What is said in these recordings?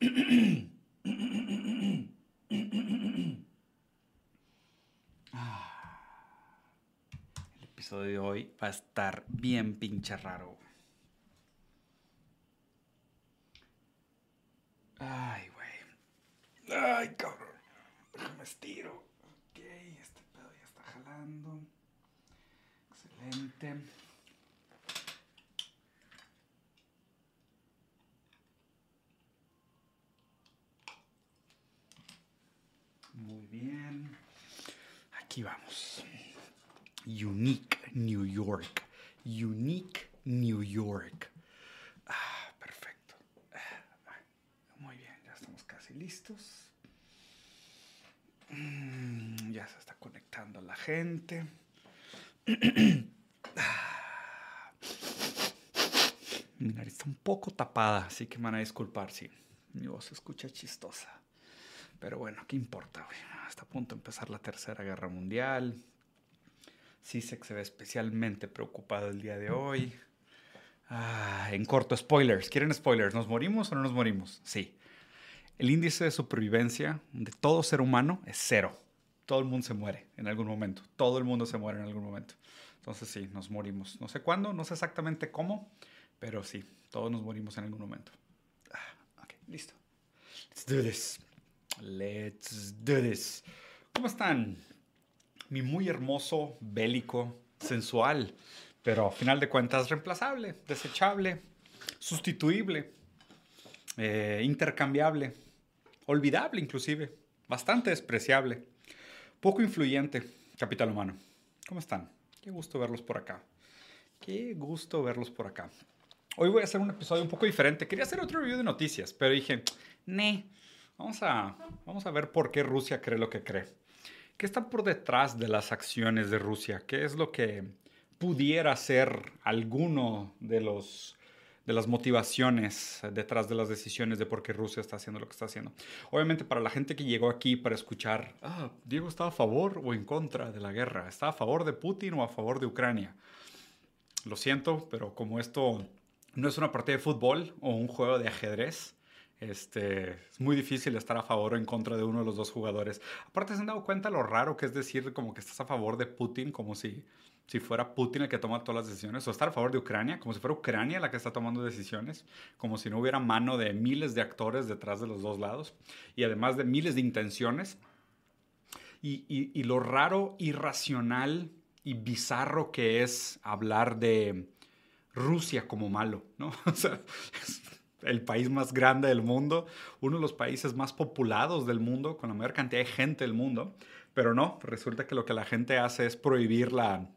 El episodio de hoy va a estar bien pinche raro. Ay, güey. Ay, cabrón. Déjame estiro. Ok, este pedo ya está jalando. Excelente. Muy bien. Aquí vamos. Unique New York. Unique New York. Ah, perfecto. Ah, Muy bien, ya listos. Mm, Ya se está conectando la gente. Mi nariz está un poco tapada, así que me van a disculpar si mi voz se escucha chistosa. Pero bueno, ¿qué importa? Está a punto de empezar la Tercera Guerra Mundial. CISEC se ve especialmente preocupado el día de hoy. Ah, en corto, spoilers. ¿Quieren spoilers? ¿Nos morimos o no nos morimos? Sí. El índice de supervivencia de todo ser humano es cero. Todo el mundo se muere en algún momento. Todo el mundo se muere en algún momento. Entonces sí, nos morimos. No sé cuándo, no sé exactamente cómo, pero sí, todos nos morimos en algún momento. Ah, ok, listo. Let's do this. Let's do this. ¿Cómo están? Mi muy hermoso, bélico, sensual, pero a final de cuentas reemplazable, desechable, sustituible, eh, intercambiable, olvidable inclusive, bastante despreciable, poco influyente, capital humano. ¿Cómo están? Qué gusto verlos por acá. Qué gusto verlos por acá. Hoy voy a hacer un episodio un poco diferente. Quería hacer otro review de noticias, pero dije, ne, vamos a, vamos a ver por qué Rusia cree lo que cree. ¿Qué está por detrás de las acciones de Rusia? ¿Qué es lo que pudiera ser alguno de los de las motivaciones detrás de las decisiones de por qué Rusia está haciendo lo que está haciendo. Obviamente para la gente que llegó aquí para escuchar, ah, Diego está a favor o en contra de la guerra, está a favor de Putin o a favor de Ucrania. Lo siento, pero como esto no es una partida de fútbol o un juego de ajedrez, este, es muy difícil estar a favor o en contra de uno de los dos jugadores. Aparte, ¿se han dado cuenta lo raro que es decir como que estás a favor de Putin, como si, si fuera Putin el que toma todas las decisiones? O estar a favor de Ucrania, como si fuera Ucrania la que está tomando decisiones, como si no hubiera mano de miles de actores detrás de los dos lados y además de miles de intenciones. Y, y, y lo raro, irracional y bizarro que es hablar de Rusia como malo, ¿no? O sea, es el país más grande del mundo, uno de los países más populados del mundo, con la mayor cantidad de gente del mundo, pero no, resulta que lo que la gente hace es prohibir la,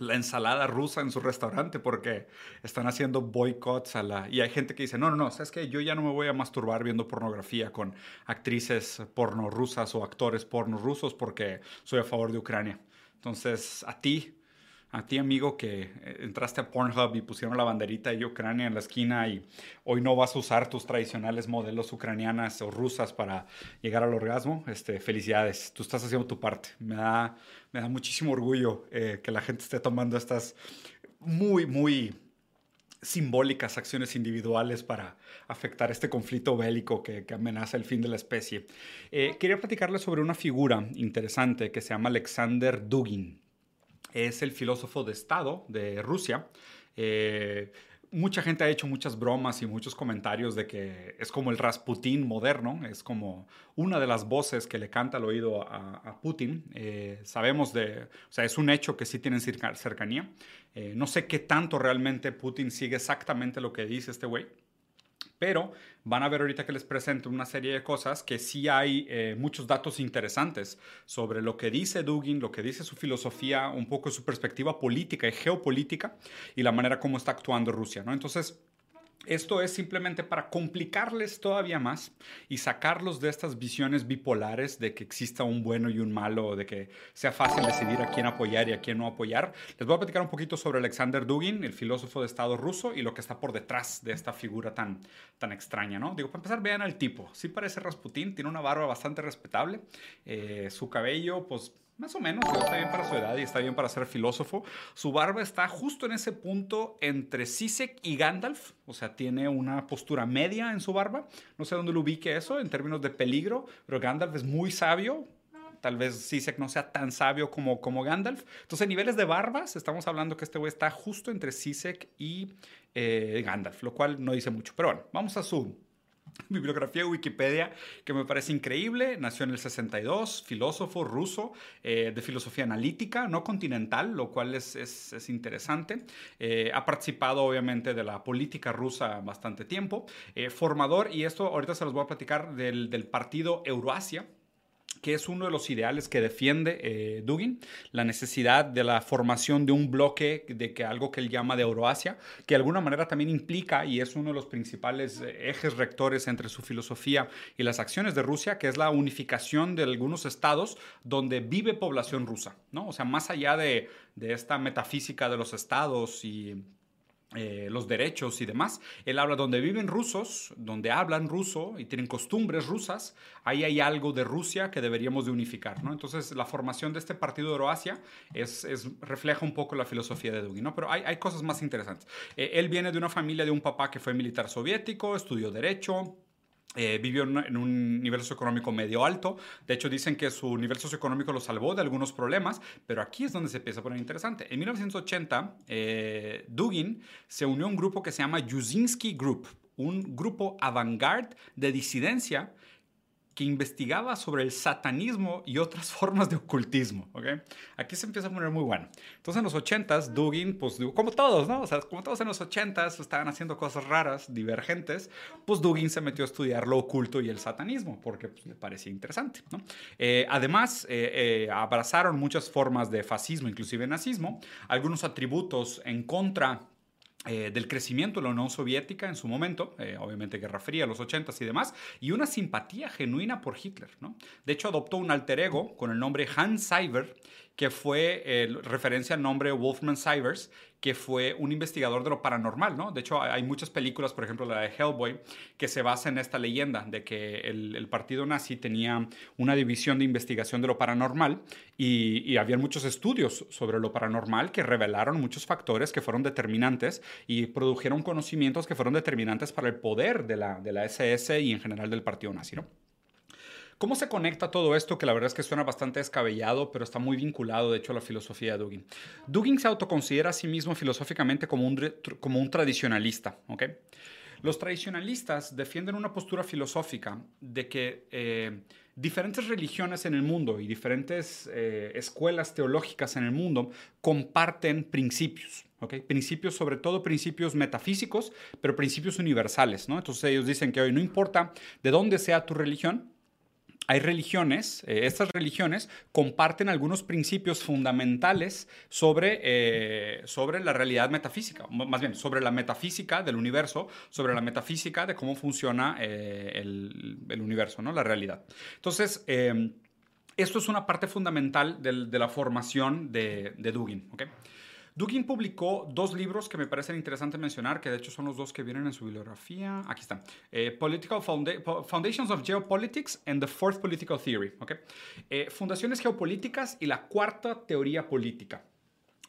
la ensalada rusa en su restaurante porque están haciendo boicots a la... Y hay gente que dice, no, no, no, sabes que yo ya no me voy a masturbar viendo pornografía con actrices porno rusas o actores porno rusos porque soy a favor de Ucrania. Entonces, a ti, a ti amigo que entraste a Pornhub y pusieron la banderita de Ucrania en la esquina y hoy no vas a usar tus tradicionales modelos ucranianas o rusas para llegar al orgasmo, este, felicidades, tú estás haciendo tu parte. Me da, me da muchísimo orgullo eh, que la gente esté tomando estas muy, muy simbólicas acciones individuales para afectar este conflicto bélico que, que amenaza el fin de la especie. Eh, quería platicarles sobre una figura interesante que se llama Alexander Dugin es el filósofo de Estado de Rusia. Eh, mucha gente ha hecho muchas bromas y muchos comentarios de que es como el Rasputín moderno, es como una de las voces que le canta al oído a, Putin. Eh, sabemos de, o sea, es un hecho que sí tienen cercanía. Eh, no sé qué tanto realmente Putin sigue exactamente lo que dice este güey. Pero van a ver ahorita que les presento una serie de cosas que sí hay eh, muchos datos interesantes sobre lo que dice Dugin, lo que dice su filosofía, un poco su perspectiva política y geopolítica y la manera como está actuando Rusia. ¿no? Entonces, esto es simplemente para complicarles todavía más y sacarlos de estas visiones bipolares de que exista un bueno y un malo, de que sea fácil decidir a quién apoyar y a quién no apoyar. Les voy a platicar un poquito sobre Alexander Dugin, el filósofo de Estado ruso, y lo que está por detrás de esta figura tan, tan extraña, ¿no? Digo, para empezar, vean al tipo. Sí parece Rasputín, tiene una barba bastante respetable. Eh, su cabello, pues más o menos, está bien para su edad y está bien para ser filósofo. Su barba está justo en ese punto entre Sisek y Gandalf, o sea, tiene una postura media en su barba. No sé dónde lo ubique eso en términos de peligro, pero Gandalf es muy sabio, tal vez Sisek no sea tan sabio como, como Gandalf. Entonces, en niveles de barbas, estamos hablando que este güey está justo entre Sisek y eh, Gandalf, lo cual no dice mucho. Pero bueno, vamos a su bibliografía de Wikipedia que me parece increíble. Nació en el 62, filósofo ruso eh, de filosofía analítica, no continental, lo cual es, es, interesante. Eh, ha participado obviamente de la política rusa bastante tiempo. formador, y esto ahorita se los voy a platicar, del, del partido Euroasia que es uno de los ideales que defiende eh, Dugin, la necesidad de la formación de un bloque de que algo que él llama de Euroasia, que de alguna manera también implica y es uno de los principales eh, ejes rectores entre su filosofía y las acciones de Rusia, que es la unificación de algunos estados donde vive población rusa, ¿no? O sea, más allá de, de esta metafísica de los estados y eh, los derechos y demás. Él habla donde viven rusos, donde hablan ruso y tienen costumbres rusas, ahí hay algo de Rusia que deberíamos de unificar, ¿no? Entonces la formación de este partido de Euroasia es, refleja un poco la filosofía de Dugin, ¿no? Pero hay, cosas más interesantes. Eh, él viene de una familia de un papá que fue militar soviético, estudió derecho, eh, vivió en un nivel socioeconómico medio alto. De hecho, dicen que su nivel socioeconómico lo salvó de algunos problemas, pero aquí es donde se empieza a poner interesante. En 1980, eh, Dugin se unió a un grupo que se llama Yuzinski Group, un grupo avant-garde de disidencia que investigaba sobre el satanismo y otras formas de ocultismo. ¿okay? Aquí se empieza a poner muy bueno. Entonces en los 80s, Dugin, pues como todos, ¿no? O sea, como todos en los 80s estaban haciendo cosas raras, divergentes, pues Dugin se metió a estudiar lo oculto y el satanismo, porque pues, le parecía interesante. ¿no? Eh, además, eh, eh, abrazaron muchas formas de fascismo, inclusive nazismo, algunos atributos en contra eh, del crecimiento de la Unión Soviética en su momento, eh, obviamente Guerra Fría, los 80 y demás, y una simpatía genuina por Hitler. ¿no? De hecho, adoptó un alter ego con el nombre Hans Seiber, que fue eh, referencia al nombre Wolfman Sivers, que fue un investigador de lo paranormal, ¿no? De hecho, hay muchas películas, por ejemplo la de Hellboy, que se basa en esta leyenda de que el, partido nazi tenía una división de investigación de lo paranormal y, y había muchos estudios sobre lo paranormal que revelaron muchos factores que fueron determinantes y produjeron conocimientos que fueron determinantes para el poder de la, de la SS y en general del partido nazi, ¿no? ¿Cómo se conecta todo esto? Que la verdad es que suena bastante descabellado, pero está muy vinculado, de hecho, a la filosofía de Dugin. Dugin se autoconsidera a sí mismo filosóficamente como un, como un tradicionalista, ¿ok? Los tradicionalistas defienden una postura filosófica de que eh, diferentes religiones en el mundo y diferentes eh, escuelas teológicas en el mundo comparten principios. ¿okay? Principios, sobre todo principios metafísicos, pero principios universales. ¿no? Entonces ellos dicen que hoy no importa de dónde sea tu religión, hay religiones, eh, estas religiones comparten algunos principios fundamentales sobre, eh, sobre la realidad metafísica, más bien sobre la metafísica del universo, sobre la metafísica de cómo funciona eh, el, universo, ¿no? la realidad. Entonces, esto es una parte fundamental de la formación de, de Dugin. Dugin publicó dos libros que me parecen interesantes mencionar, que de hecho son los dos que vienen en su bibliografía. Aquí están. Eh, Political Foundations of Geopolitics and the Fourth Political Theory. Okay? Eh, fundaciones geopolíticas y la cuarta teoría política.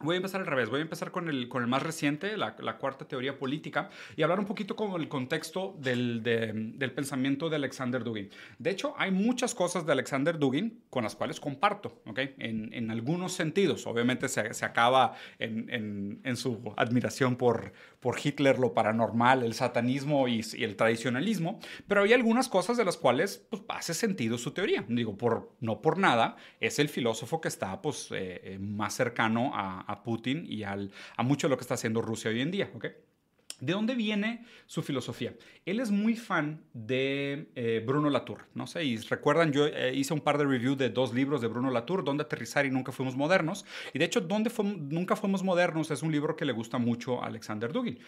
Voy a empezar al revés, voy a empezar con el, con el más reciente, la, cuarta teoría política, y hablar un poquito con el contexto del, del, pensamiento de Alexander Dugin. De hecho, hay muchas cosas de Alexander Dugin con las cuales comparto, ¿ok? En, en algunos sentidos. Obviamente se, se acaba en, en, en, su admiración por, por Hitler, lo paranormal, el satanismo y, el tradicionalismo, pero hay algunas cosas de las cuales pues, hace sentido su teoría. Digo, por, no por nada, es el filósofo que está pues, eh, eh, más cercano a a Putin y al, a mucho de lo que está haciendo Rusia hoy en día. ¿okay? ¿De dónde viene su filosofía? Él es muy fan de eh, Bruno Latour. No sé, y recuerdan, yo eh, hice un par de reviews de dos libros de Bruno Latour, Dónde aterrizar y nunca fuimos modernos. Y de hecho, Dónde nunca fuimos modernos es un libro que le gusta mucho a Alexander Dugin.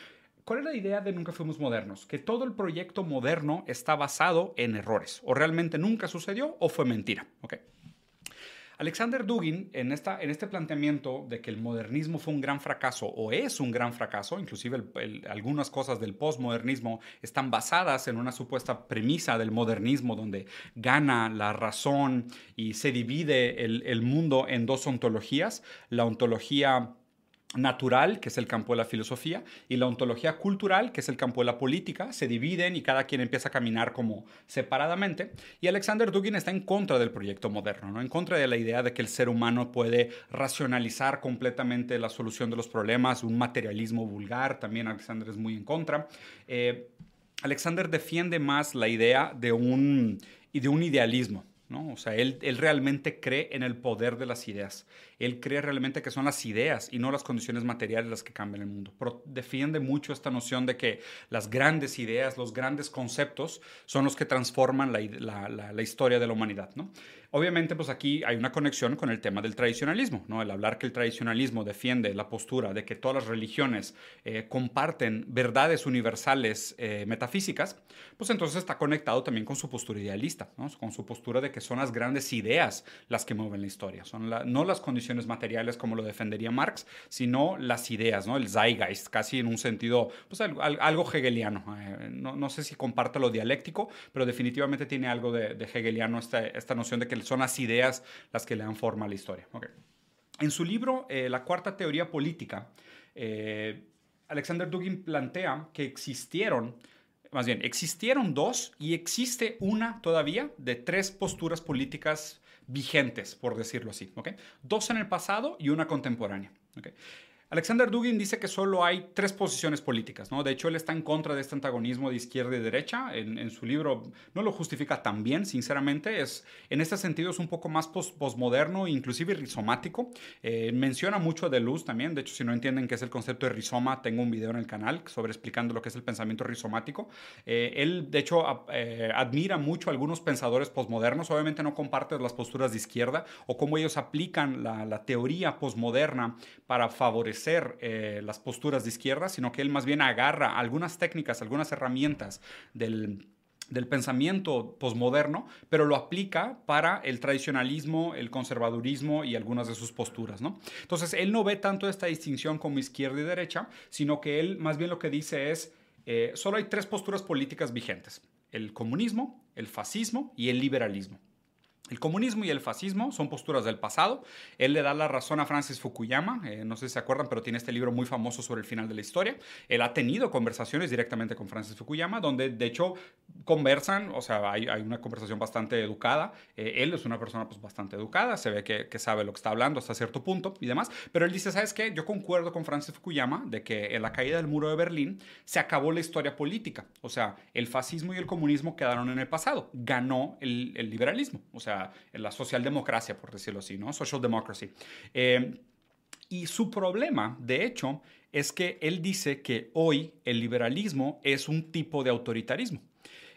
¿Cuál es la idea de Nunca Fuimos Modernos? Que todo el proyecto moderno está basado en errores. O realmente nunca sucedió o fue mentira. ¿okay? Alexander Dugin, en, esta, en este planteamiento de que el modernismo fue un gran fracaso o es un gran fracaso, inclusive algunas cosas del postmodernismo están basadas en una supuesta premisa del modernismo donde gana la razón y se divide el mundo en dos ontologías, la ontología natural, que es el campo de la filosofía, y la ontología cultural, que es el campo de la política, se dividen y cada quien empieza a caminar como separadamente. Y Alexander Dugin está en contra del proyecto moderno, ¿no? en contra de la idea de que el ser humano puede racionalizar completamente la solución de los problemas, un materialismo vulgar, también Alexander es muy en contra. Eh, Alexander defiende más la idea de un, de un idealismo. ¿No? O sea, él, él, realmente cree en el poder de las ideas. Él cree realmente que son las ideas y no las condiciones materiales las que cambian el mundo. Pero defiende mucho esta noción de que las grandes ideas, los grandes conceptos son los que transforman la, la, la historia de la humanidad, ¿no? Obviamente, pues aquí hay una conexión con el tema del tradicionalismo, ¿no? El hablar que el tradicionalismo defiende la postura de que todas las religiones eh, comparten verdades universales eh, metafísicas, pues entonces está conectado también con su postura idealista, ¿no? Con su postura de que son las grandes ideas las que mueven la historia, son no las condiciones materiales como lo defendería Marx, sino las ideas, ¿no? El zeitgeist, casi en un sentido, pues algo, hegeliano. Eh, no, no, sé si comparte lo dialéctico, pero definitivamente tiene algo de, hegeliano esta, esta noción de que son las ideas las que le dan forma a la historia. En su libro, eh, La Cuarta Teoría Política, eh, Alexander Dugin plantea que existieron, más bien, existieron dos y existe una todavía de tres posturas políticas vigentes, por decirlo así. Dos en el pasado y una contemporánea. Alexander Dugin dice que solo hay tres posiciones políticas, ¿no? De hecho, él está en contra de este antagonismo de izquierda y derecha. En, su libro no lo justifica tan bien, sinceramente. Es, en este sentido es un poco más postmoderno, inclusive rizomático. Eh, menciona mucho de luz también. De hecho, si no entienden qué es el concepto de rizoma, tengo un video en el canal sobre explicando lo que es el pensamiento rizomático. Eh, él, de hecho, eh, admira mucho a algunos pensadores postmodernos. Obviamente no comparte las posturas de izquierda o cómo ellos aplican la, la teoría postmoderna para favorecer eh, las posturas de izquierda, sino que él más bien agarra algunas técnicas, algunas herramientas del, pensamiento posmoderno, pero lo aplica para el tradicionalismo, el conservadurismo y algunas de sus posturas, ¿no? Entonces, él no ve tanto esta distinción como izquierda y derecha, sino que él más bien lo que dice es, eh, solo hay tres posturas políticas vigentes, el comunismo, el fascismo y el liberalismo. El comunismo y el fascismo son posturas del pasado. Él le da la razón a Francis Fukuyama, eh, no sé si se acuerdan, pero tiene este libro muy famoso sobre el final de la historia. Él ha tenido conversaciones directamente con Francis Fukuyama, donde de hecho conversan, o sea, hay, una conversación bastante educada. Eh, él es una persona pues, bastante educada, se ve que, sabe lo que está hablando hasta cierto punto y demás, pero él dice, ¿sabes qué? Yo concuerdo con Francis Fukuyama de que en la caída del muro de Berlín se acabó la historia política, o sea, el fascismo y el comunismo quedaron en el pasado, ganó el, el liberalismo, o sea, la socialdemocracia, por decirlo así, ¿no? Social democracy. Eh, y su problema, de hecho, es que él dice que hoy el liberalismo es un tipo de autoritarismo.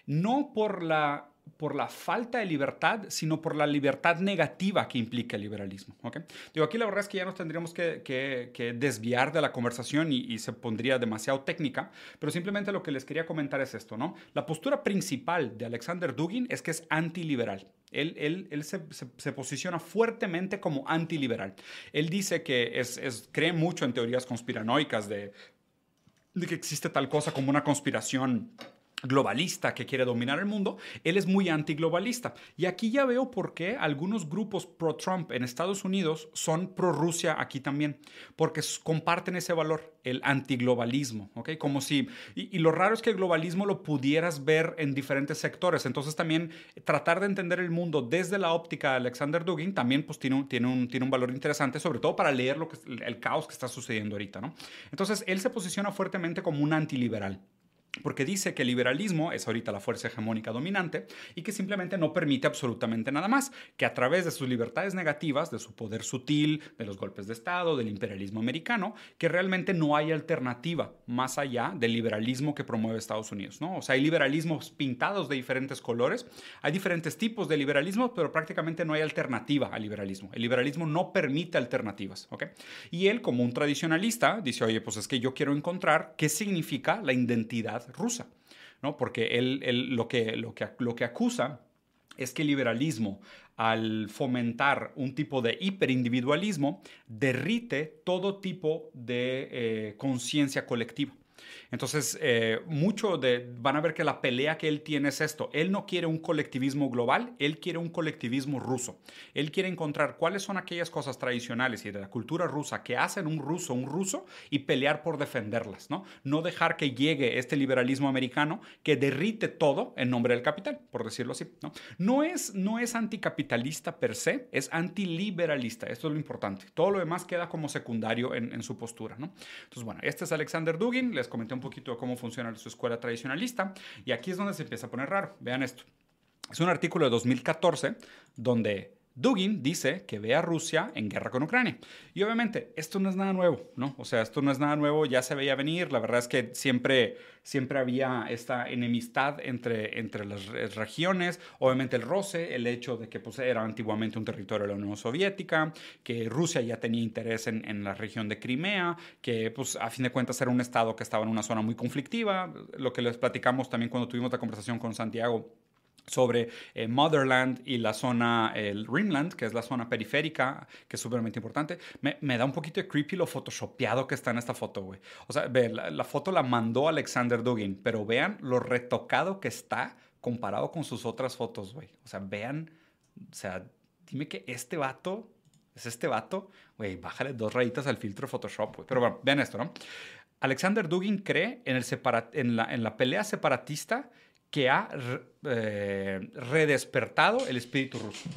No por la por la falta de libertad, sino por la libertad negativa que implica el liberalismo. ¿okay? Digo, aquí la verdad es que ya nos tendríamos que, desviar de la conversación y, se pondría demasiado técnica, pero simplemente lo que les quería comentar es esto, ¿no? La postura principal de Alexander Dugin es que es antiliberal. Él, él, él se, se, posiciona fuertemente como antiliberal. Él dice que es, es, cree mucho en teorías conspiranoicas de, de que existe tal cosa como una conspiración globalista que quiere dominar el mundo, él es muy antiglobalista. Y aquí ya veo por qué algunos grupos pro-Trump en Estados Unidos son pro-Rusia aquí también, porque comparten ese valor, el antiglobalismo, ¿ok? Como si, y, lo raro es que el globalismo lo pudieras ver en diferentes sectores, entonces también tratar de entender el mundo desde la óptica de Alexander Dugin también pues tiene un, tiene un, tiene un valor interesante, sobre todo para leer lo que, el caos que está sucediendo ahorita, ¿no? Entonces él se posiciona fuertemente como un antiliberal porque dice que el liberalismo es ahorita la fuerza hegemónica dominante y que simplemente no permite absolutamente nada más, que a través de sus libertades negativas, de su poder sutil, de los golpes de Estado, del imperialismo americano, que realmente no hay alternativa más allá del liberalismo que promueve Estados Unidos. ¿no? O sea, hay liberalismos pintados de diferentes colores, hay diferentes tipos de liberalismo, pero prácticamente no hay alternativa al liberalismo. El liberalismo no permite alternativas. ¿okay? Y él, como un tradicionalista, dice, oye, pues es que yo quiero encontrar qué significa la identidad rusa, ¿no? Porque él, lo, que, lo, que, lo que acusa es que el liberalismo, al fomentar un tipo de hiperindividualismo, derrite todo tipo de eh, conciencia colectiva. Entonces, eh, mucho van a ver que la pelea que él tiene es esto. Él no quiere un colectivismo global, él quiere un colectivismo ruso. Él quiere encontrar cuáles son aquellas cosas tradicionales y de la cultura rusa que hacen un ruso un ruso y pelear por defenderlas, ¿no? No dejar que llegue este liberalismo americano que derrite todo en nombre del capital, por decirlo así, ¿no? No es, no es anticapitalista per se, es antiliberalista, esto es lo importante. Todo lo demás queda como secundario en, su postura. Entonces, bueno, este es Alexander Dugin, les comenté un poquito de cómo funciona su escuela tradicionalista y aquí es donde se empieza a poner raro. Vean esto. Es un artículo de 2014 donde Dugin dice que ve a Rusia en guerra con Ucrania. Y obviamente, esto no es nada nuevo, ¿no? O sea, esto no es nada nuevo, ya se veía venir. La verdad es que siempre, siempre había esta enemistad entre, entre las regiones. Obviamente el roce, el hecho de que pues, era antiguamente un territorio de la Unión Soviética, que Rusia ya tenía interés en, en la región de Crimea, que pues a fin de cuentas era un estado que estaba en una zona muy conflictiva. Lo que les platicamos también cuando tuvimos la conversación con Santiago sobre eh, Motherland y la zona, el Rimland, que es la zona periférica, que es súpermente importante. Me, me, da un poquito de creepy lo photoshopeado que está en esta foto, güey. O sea, ve, la, la, foto la mandó Alexander Dugin, pero vean lo retocado que está comparado con sus otras fotos, güey. O sea, vean, o sea, dime que este vato, es este vato, güey, bájale dos rayitas al filtro Photoshop, güey. Pero bueno, vean esto, ¿no? Alexander Dugin cree en, el en, la, en la pelea separatista que ha eh, redespertado el espíritu ruso.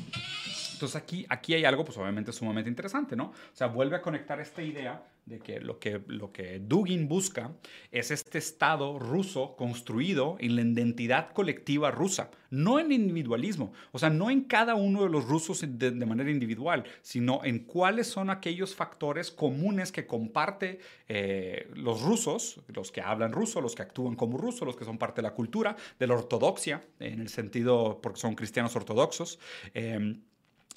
Entonces aquí, aquí hay algo pues obviamente sumamente interesante, ¿no? O sea, vuelve a conectar esta idea de que lo que, lo que Dugin busca es este Estado ruso construido en la identidad colectiva rusa, no en individualismo, o sea, no en cada uno de los rusos de, manera individual, sino en cuáles son aquellos factores comunes que comparte eh, los rusos, los que hablan ruso, los que actúan como rusos, los que son parte de la cultura, de la ortodoxia, en el sentido porque son cristianos ortodoxos. Eh,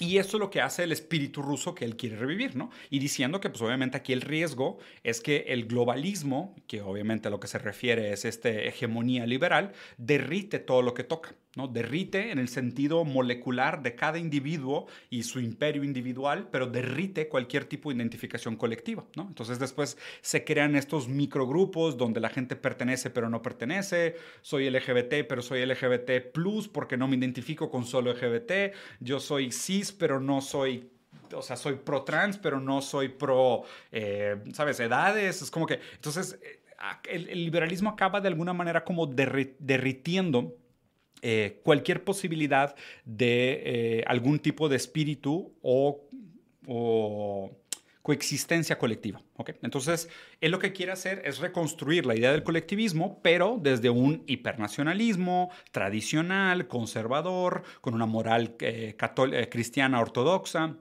y eso es lo que hace el espíritu ruso que él quiere revivir, ¿no? Y diciendo que, pues obviamente aquí el riesgo es que el globalismo, que obviamente a lo que se refiere es esta hegemonía liberal, derrite todo lo que toca. ¿No? Derrite en el sentido molecular de cada individuo y su imperio individual, pero derrite cualquier tipo de identificación colectiva, ¿no? Entonces después se crean estos microgrupos donde la gente pertenece pero no pertenece, soy LGBT pero soy LGBT plus porque no me identifico con solo LGBT, yo soy cis pero no soy o sea, soy pro trans, pero no soy pro, eh, ¿sabes? Edades. Es como que, entonces, eh, el, el, liberalismo acaba de alguna manera como derri derritiendo eh, cualquier posibilidad de eh, algún tipo de espíritu o, coexistencia colectiva. Entonces, él lo que quiere hacer es reconstruir la idea del colectivismo, pero desde un hipernacionalismo tradicional, conservador, con una moral eh cristiana ortodoxa,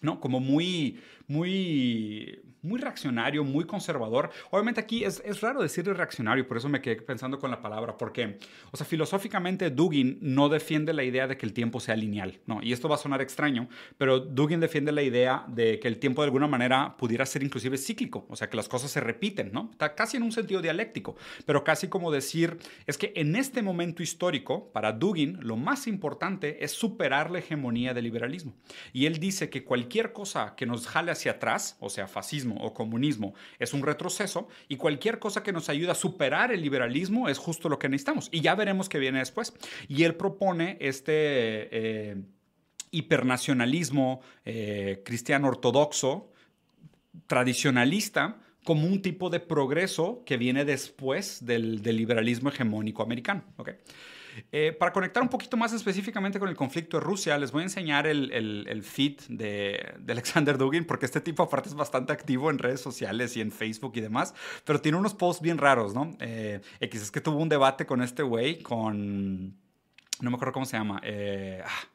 ¿no? Como muy, muy muy reaccionario, muy conservador. Obviamente aquí es, es raro decir reaccionario, por eso me quedé pensando con la palabra, porque, o sea, filosóficamente Dugin no defiende la idea de que el tiempo sea lineal, ¿no? Y esto va a sonar extraño, pero Dugin defiende la idea de que el tiempo de alguna manera pudiera ser inclusive cíclico, o sea, que las cosas se repiten, ¿no? Está casi en un sentido dialéctico, pero casi como decir, es que en este momento histórico, para Dugin, lo más importante es superar la hegemonía del liberalismo. Y él dice que cualquier cosa que nos jale hacia atrás, o sea, fascismo, o comunismo es un retroceso y cualquier cosa que nos ayude a superar el liberalismo es justo lo que necesitamos. Y ya veremos qué viene después. Y él propone este... Eh, hipernacionalismo eh, cristiano ortodoxo, tradicionalista, como un tipo de progreso que viene después del, liberalismo hegemónico americano. Eh, para conectar un poquito más específicamente con el conflicto de Rusia, les voy a enseñar el, feed de, de, Alexander Dugin, porque este tipo aparte es bastante activo en redes sociales y en Facebook y demás, pero tiene unos posts bien raros, ¿no? Eh, X es que tuvo un debate con este güey, con no me acuerdo cómo se llama, eh, ah,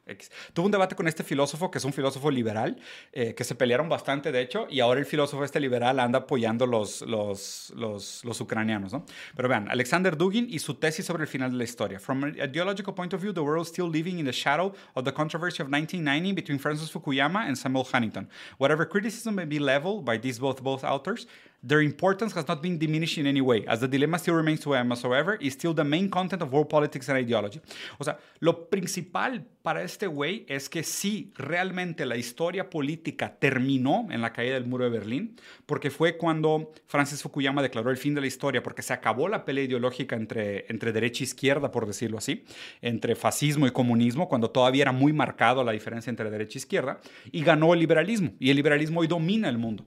Tuvo un debate con este filósofo, que es un filósofo liberal, eh, que se pelearon bastante, de hecho, y ahora el filósofo este liberal anda apoyando los, los, los, los ucranianos, ¿no? Pero vean, Alexander Dugin y su tesis sobre el final de la historia. From an ideological point of view, the world is still living in the shadow of the controversy of 1990 between Francis Fukuyama and Samuel Huntington. Whatever criticism may be leveled by these both, both authors, their importance has not been diminished in any way, as the dilemma still remains to them, however, is still the main content of world politics and ideology. O sea, lo principal para este güey es que sí, realmente la historia política terminó en la caída del muro de Berlín, porque fue cuando Francis Fukuyama declaró el fin de la historia, porque se acabó la pelea ideológica entre, entre derecha e izquierda, por decirlo así, entre fascismo y comunismo, cuando todavía era muy marcado la diferencia entre derecha e izquierda, y ganó el liberalismo, y el liberalismo hoy domina el mundo.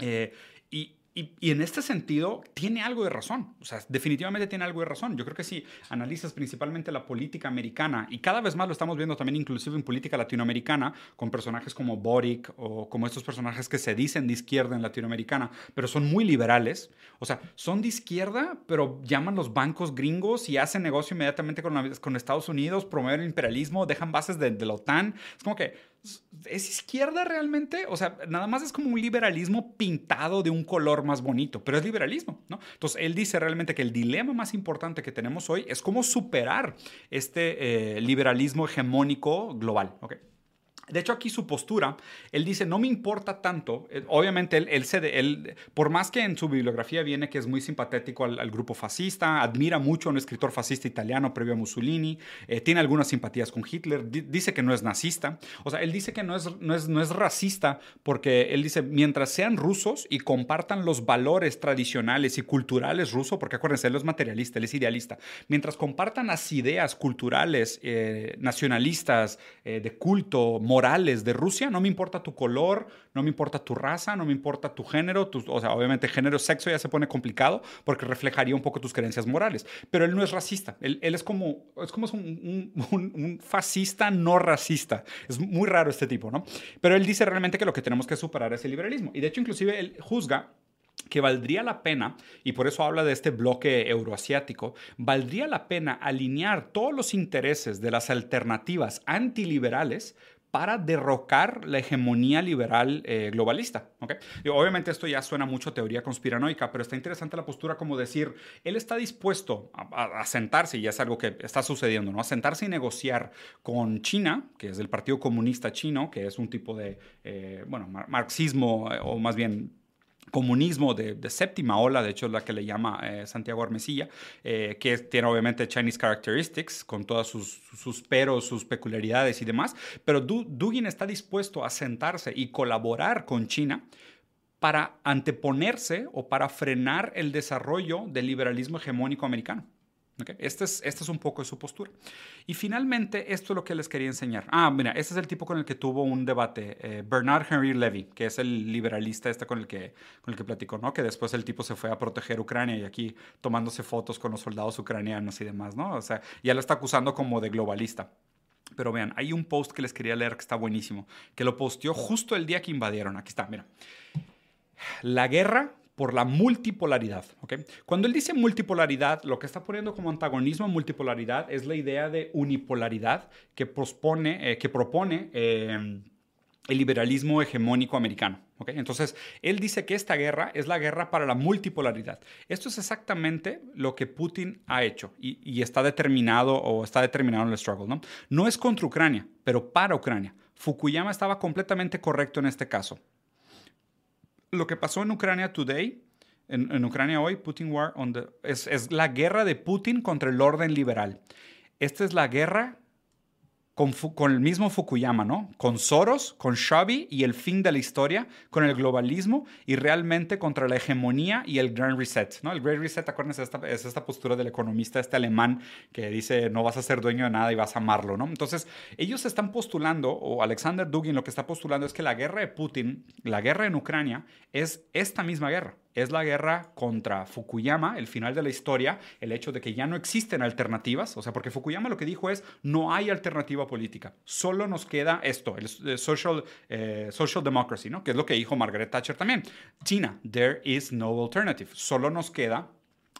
Eh, y, en este sentido, tiene algo de razón. O sea, definitivamente tiene algo de razón. Yo creo que si analizas principalmente la política americana, y cada vez más lo estamos viendo también inclusive en política latinoamericana, con personajes como Boric o como estos personajes que se dicen de izquierda en latinoamericana, pero son muy liberales. O sea, son de izquierda, pero llaman los bancos gringos y hacen negocio inmediatamente con, con Estados Unidos, promueven el imperialismo, dejan bases de, de la OTAN. Es como que ¿Es izquierda realmente? O sea, nada más es como un liberalismo pintado de un color más bonito, pero es liberalismo, ¿no? Entonces, él dice realmente que el dilema más importante que tenemos hoy es cómo superar este eh, liberalismo hegemónico global, ¿ok? De hecho, aquí su postura, él dice, no me importa tanto, eh, obviamente él, él, él, por más que en su bibliografía viene que es muy simpatético al, grupo fascista, admira mucho a un escritor fascista italiano previo a Mussolini, eh, tiene algunas simpatías con Hitler, dice que no es nazista, o sea, él dice que no es, no, es, no es racista porque él dice, mientras sean rusos y compartan los valores tradicionales y culturales rusos, porque acuérdense, él es materialista, él es idealista, mientras compartan las ideas culturales, eh, nacionalistas, de culto, morales de Rusia, no me importa tu color, no me importa tu raza, no me importa tu género, o sea, obviamente género, sexo ya se pone complicado porque reflejaría un poco tus creencias morales, pero él no es racista, él, es como, es como un, un, fascista no racista, es muy raro este tipo, ¿no? Pero él dice realmente que lo que tenemos que superar es el liberalismo. Y de hecho inclusive él juzga que valdría la pena, y por eso habla de este bloque euroasiático, valdría la pena alinear todos los intereses de las alternativas antiliberales para derrocar la hegemonía liberal eh, globalista. ¿okay? Obviamente esto ya suena mucho a teoría conspiranoica, pero está interesante la postura como decir, él está dispuesto a, sentarse, y es algo que está sucediendo, ¿no? a sentarse y negociar con China, que es el Partido Comunista Chino, que es un tipo de, eh, bueno, marxismo, eh, o más bien comunismo de, séptima ola, de hecho es la que le llama eh, Santiago Armesilla, eh, que tiene obviamente Chinese characteristics, con todas sus, sus peros, sus peculiaridades y demás, pero Dugin está dispuesto a sentarse y colaborar con China para anteponerse o para frenar el desarrollo del liberalismo hegemónico americano. Este, es, este es un poco de su postura. Y finalmente, esto es lo que les quería enseñar. Ah, mira, este es el tipo con el que tuvo un debate, eh, Bernard Henry Levy, que es el liberalista este con el, que, con el que platicó, ¿no? Que después el tipo se fue a proteger Ucrania y aquí tomándose fotos con los soldados ucranianos y demás, ¿no? O sea, ya lo está acusando como de globalista. Pero vean, hay un post que les quería leer que está buenísimo, que lo posteó justo el día que invadieron. Aquí está, mira. La guerra por la multipolaridad. ¿okay? Cuando él dice multipolaridad, lo que está poniendo como antagonismo a multipolaridad es la idea de unipolaridad que, eh, propone eh, el liberalismo hegemónico americano. ¿okay? Entonces, él dice que esta guerra es la guerra para la multipolaridad. Esto es exactamente lo que Putin ha hecho y, y está determinado o está determinado en el struggle. ¿no? no es contra Ucrania, pero para Ucrania. Fukuyama estaba completamente correcto en este caso lo que pasó en Ucrania today, en, Ucrania hoy, Putin War on the, es, es la guerra de Putin contra el orden liberal. Esta es la guerra con, el mismo Fukuyama, ¿no? Con Soros, con Xavi y el fin de la historia, con el globalismo y realmente contra la hegemonía y el Grand Reset, ¿no? El Great Reset, acuérdense, es esta, es esta postura del economista este alemán que dice no vas a ser dueño de nada y vas a amarlo, ¿no? Entonces, ellos están postulando, o Alexander Dugin lo que está postulando es que la guerra de Putin, la guerra en Ucrania, es esta misma guerra es la guerra contra Fukuyama, el final de la historia, el hecho de que ya no existen alternativas, o sea, porque Fukuyama lo que dijo es, no hay alternativa política, solo nos queda esto, el, social, eh, social democracy, ¿no? Que es lo que dijo Margaret Thatcher también. China, there is no alternative, solo nos queda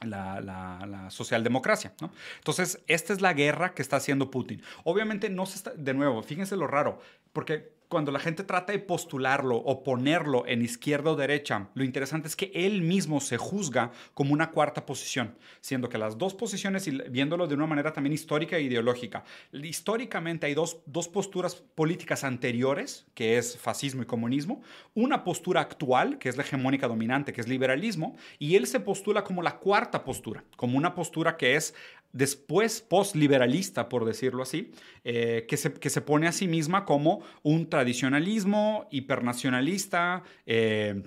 la, socialdemocracia. ¿no? Entonces, esta es la guerra que está haciendo Putin. Obviamente, no se está, de nuevo, fíjense lo raro, porque cuando la gente trata de postularlo o ponerlo en izquierda o derecha, lo interesante es que él mismo se juzga como una cuarta posición, siendo que las dos posiciones, y viéndolo de una manera también histórica e ideológica, históricamente hay dos, dos posturas políticas anteriores, que es fascismo y comunismo, una postura actual, que es la hegemónica dominante, que es liberalismo, y él se postula como la cuarta postura, como una postura que es después post-liberalista, por decirlo así, eh, que, se, que, se, pone a sí misma como un tradicionalismo hipernacionalista, eh,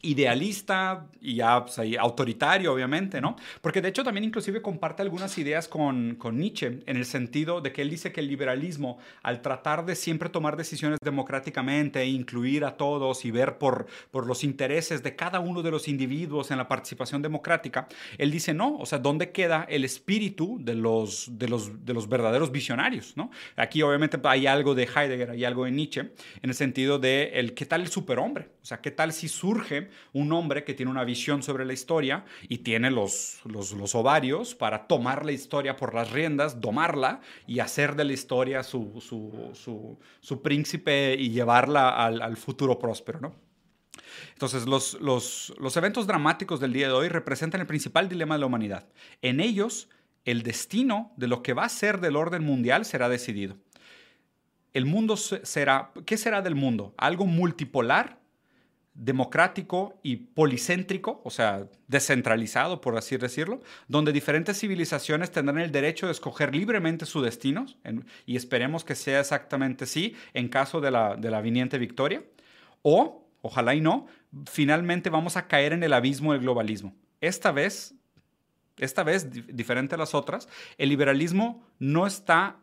idealista y ya pues, autoritario, obviamente, ¿no? Porque de hecho también inclusive comparte algunas ideas con, con, Nietzsche, en el sentido de que él dice que el liberalismo, al tratar de siempre tomar decisiones democráticamente, incluir a todos y ver por, por los intereses de cada uno de los individuos en la participación democrática, él dice, no, o sea, ¿dónde queda el espíritu de los, de los, de los verdaderos visionarios, ¿no? Aquí obviamente hay algo de Heidegger, hay algo de Nietzsche, en el sentido de el, ¿qué tal el superhombre? O sea, ¿qué tal si surge un hombre que tiene una visión sobre la historia y tiene los, los, ovarios para tomar la historia por las riendas, domarla y hacer de la historia su, su, príncipe y llevarla al, futuro próspero, ¿no? Entonces, los, los, los, eventos dramáticos del día de hoy representan el principal dilema de la humanidad. En ellos, el destino de lo que va a ser del orden mundial será decidido. El mundo será, ¿qué será del mundo? ¿Algo multipolar democrático y policéntrico, o sea, descentralizado, por así decirlo, donde diferentes civilizaciones tendrán el derecho de escoger libremente su destino, y esperemos que sea exactamente así en caso de la, de la viniente victoria, o, ojalá y no, finalmente vamos a caer en el abismo del globalismo. Esta vez, esta vez, diferente a las otras, el liberalismo no está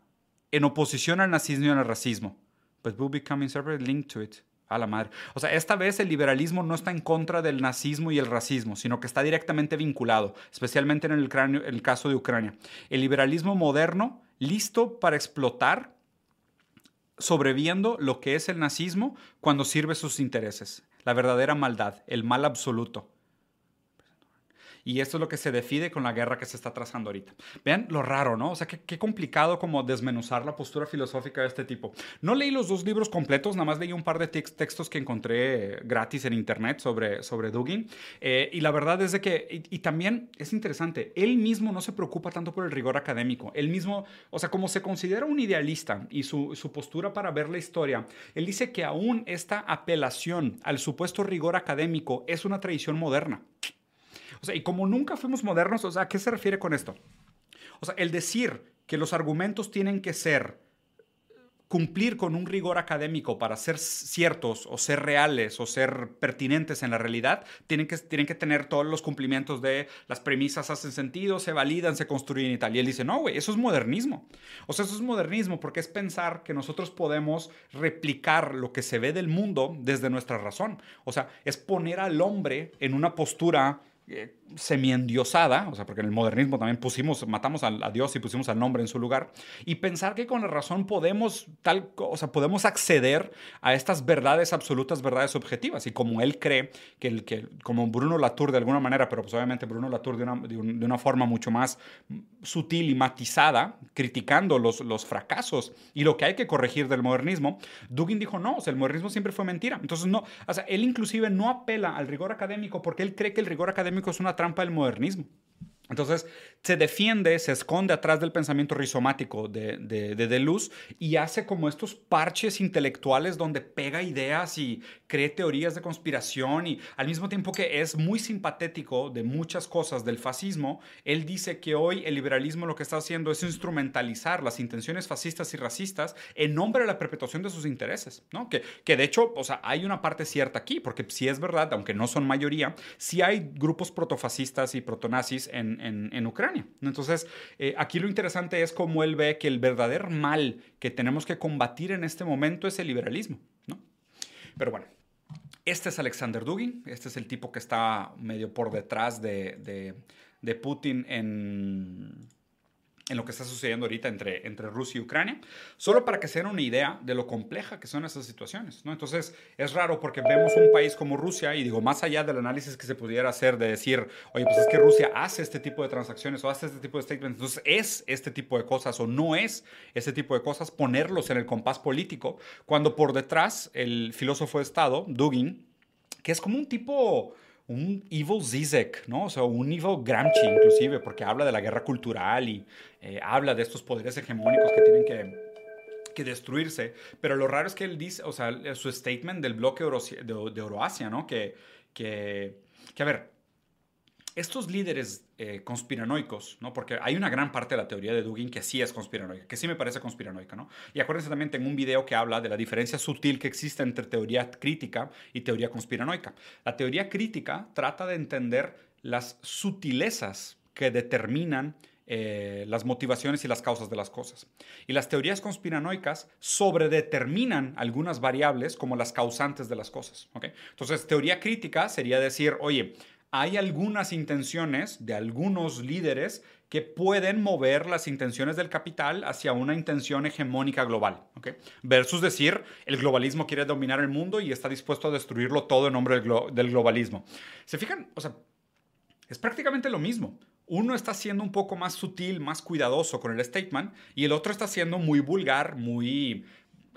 en oposición al nazismo y al racismo, but will become inseparably linked to it. A la madre. O sea, esta vez el liberalismo no está en contra del nazismo y el racismo, sino que está directamente vinculado, especialmente en el, el caso de Ucrania. El liberalismo moderno, listo para explotar, sobreviviendo lo que es el nazismo cuando sirve sus intereses. La verdadera maldad, el mal absoluto. Y esto es lo que se define con la guerra que se está trazando ahorita. Vean lo raro, ¿no? O sea, qué, complicado como desmenuzar la postura filosófica de este tipo. No leí los dos libros completos, nada más leí un par de textos que encontré gratis en internet sobre, sobre Dugin. Eh, y la verdad es de que, y, también es interesante, él mismo no se preocupa tanto por el rigor académico. Él mismo, o sea, como se considera un idealista y su, su postura para ver la historia, él dice que aún esta apelación al supuesto rigor académico es una tradición moderna. O sea, y como nunca fuimos modernos, o sea, ¿a qué se refiere con esto? O sea, el decir que los argumentos tienen que ser cumplir con un rigor académico para ser ciertos o ser reales o ser pertinentes en la realidad, tienen que, tienen que tener todos los cumplimientos de las premisas hacen sentido, se validan, se construyen y tal. Y él dice, no, güey, eso es modernismo. O sea, eso es modernismo porque es pensar que nosotros podemos replicar lo que se ve del mundo desde nuestra razón. O sea, es poner al hombre en una postura eh, semi-endiosada, o sea, porque en el modernismo también pusimos, matamos a, Dios y pusimos al nombre en su lugar, y pensar que con la razón podemos, tal, o sea, podemos acceder a estas verdades absolutas, verdades objetivas, y como él cree que, el, que como Bruno Latour de alguna manera, pero pues obviamente Bruno Latour de una, de, una forma mucho más sutil y matizada, criticando los, los fracasos y lo que hay que corregir del modernismo, Dugin dijo, no, o sea, el modernismo siempre fue mentira, entonces no, o sea, él inclusive no apela al rigor académico porque él cree que el rigor académico es una trampa del modernismo. Entonces, se defiende, se esconde atrás del pensamiento rizomático de, de, de Deleuze y hace como estos parches intelectuales donde pega ideas y cree teorías de conspiración y al mismo tiempo que es muy simpatético de muchas cosas del fascismo, él dice que hoy el liberalismo lo que está haciendo es instrumentalizar las intenciones fascistas y racistas en nombre de la perpetuación de sus intereses, ¿no? Que, que de hecho, o sea, hay una parte cierta aquí, porque si es verdad, aunque no son mayoría, sí hay grupos protofascistas y protonazis en en, Ucrania. Entonces, eh, aquí lo interesante es cómo él ve que el verdadero mal que tenemos que combatir en este momento es el liberalismo. ¿no? Pero bueno, este es Alexander Dugin, este es el tipo que está medio por detrás de, de, Putin en, en lo que está sucediendo ahorita entre, entre Rusia y Ucrania, solo para que se den una idea de lo compleja que son esas situaciones. ¿no? Entonces, es raro porque vemos un país como Rusia y digo, más allá del análisis que se pudiera hacer de decir, oye, pues es que Rusia hace este tipo de transacciones o hace este tipo de statements, entonces es este tipo de cosas o no es este tipo de cosas, ponerlos en el compás político, cuando por detrás el filósofo de Estado, Dugin, que es como un tipo un evil Zizek, ¿no? O sea, un evil Gramsci inclusive, porque habla de la guerra cultural y eh, habla de estos poderes hegemónicos que tienen que, que, destruirse. Pero lo raro es que él dice, o sea, su statement del bloque de, de Euroasia, ¿no? Que, que, que, a ver, estos líderes eh, conspiranoicos, ¿no? Porque hay una gran parte de la teoría de Dugin que sí es conspiranoica, que sí me parece conspiranoica, ¿no? Y acuérdense también, tengo un video que habla de la diferencia sutil que existe entre teoría crítica y teoría conspiranoica. La teoría crítica trata de entender las sutilezas que determinan eh, las motivaciones y las causas de las cosas. Y las teorías conspiranoicas sobredeterminan algunas variables como las causantes de las cosas. ¿okay? Entonces, teoría crítica sería decir, oye, hay algunas intenciones de algunos líderes que pueden mover las intenciones del capital hacia una intención hegemónica global. Versus decir, el globalismo quiere dominar el mundo y está dispuesto a destruirlo todo en nombre del, globalismo. ¿Se fijan? O sea, es prácticamente lo mismo. Uno está siendo un poco más sutil, más cuidadoso con el statement y el otro está siendo muy vulgar, muy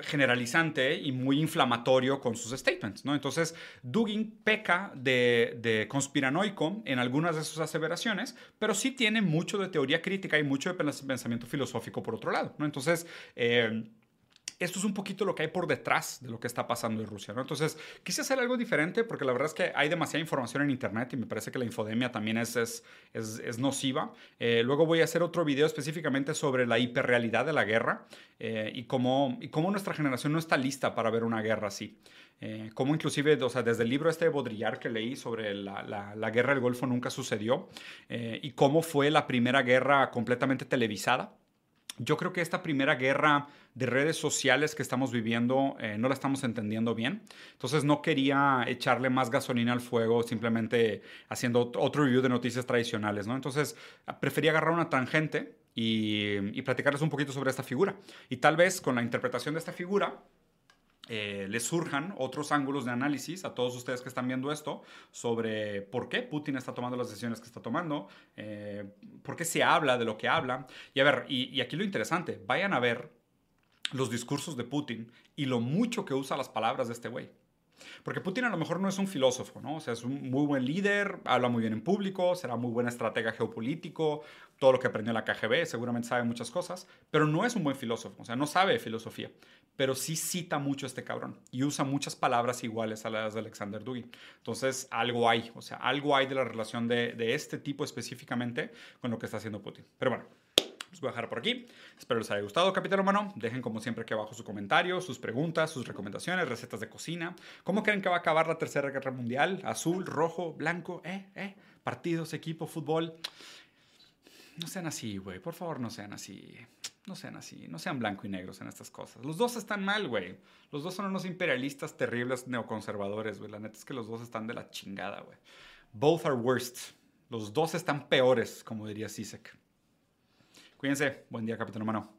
generalizante y muy inflamatorio con sus statements, ¿no? Entonces, Dugin peca de, conspiranoico en algunas de sus aseveraciones, pero sí tiene mucho de teoría crítica y mucho de pensamiento filosófico por otro lado, ¿no? Entonces, eh, esto es un poquito lo que hay por detrás de lo que está pasando en Rusia, ¿no? Entonces, quise hacer algo diferente porque la verdad es que hay demasiada información en Internet y me parece que la infodemia también es, es, es, nociva. Eh, luego voy a hacer otro video específicamente sobre la hiperrealidad de la guerra eh, y, cómo, y cómo nuestra generación no está lista para ver una guerra así. Eh, cómo inclusive, o sea, desde el libro este de Baudrillard que leí sobre la, la, la guerra del Golfo nunca sucedió y cómo fue la primera guerra completamente televisada yo creo que esta primera guerra de redes sociales que estamos viviendo eh, no la estamos entendiendo bien. Entonces no quería echarle más gasolina al fuego simplemente haciendo otro review de noticias tradicionales, ¿no? Entonces preferí agarrar una tangente y, y platicarles un poquito sobre esta figura. Y tal vez con la interpretación de esta figura eh, les surjan otros ángulos de análisis a todos ustedes que están viendo esto sobre por qué Putin está tomando las decisiones que está tomando, eh, por qué se habla de lo que habla. Y a ver, y, aquí lo interesante, vayan a ver los discursos de Putin y lo mucho que usa las palabras de este güey. Porque Putin a lo mejor no es un filósofo, ¿no? O sea, es un muy buen líder, habla muy bien en público, será muy buena estratega geopolítico, todo lo que aprendió en la KGB, seguramente sabe muchas cosas, pero no es un buen filósofo, o sea, no sabe filosofía, pero sí cita mucho a este cabrón y usa muchas palabras iguales a las de Alexander Dugin. Entonces, algo hay, o sea, algo hay de la relación de este tipo específicamente con lo que está haciendo Putin. Pero bueno, voy a dejar por aquí. Espero les haya gustado, Capitán Humano. Dejen como siempre aquí abajo su comentario, sus preguntas, sus recomendaciones, recetas de cocina. ¿Cómo creen que va a acabar la Tercera Guerra Mundial? ¿Azul, rojo, blanco? ¿Eh? ¿Eh? ¿Partidos, equipo, fútbol? No sean así, güey. Por favor, no sean así. No sean así. No sean blanco y negros en estas cosas. Los dos están mal, güey. Los dos son unos imperialistas terribles neoconservadores, güey. La neta es que los dos están de la chingada, güey. Both are worst. Los dos están peores, como diría Sisek. Cuídense. Buen día, capitán humano.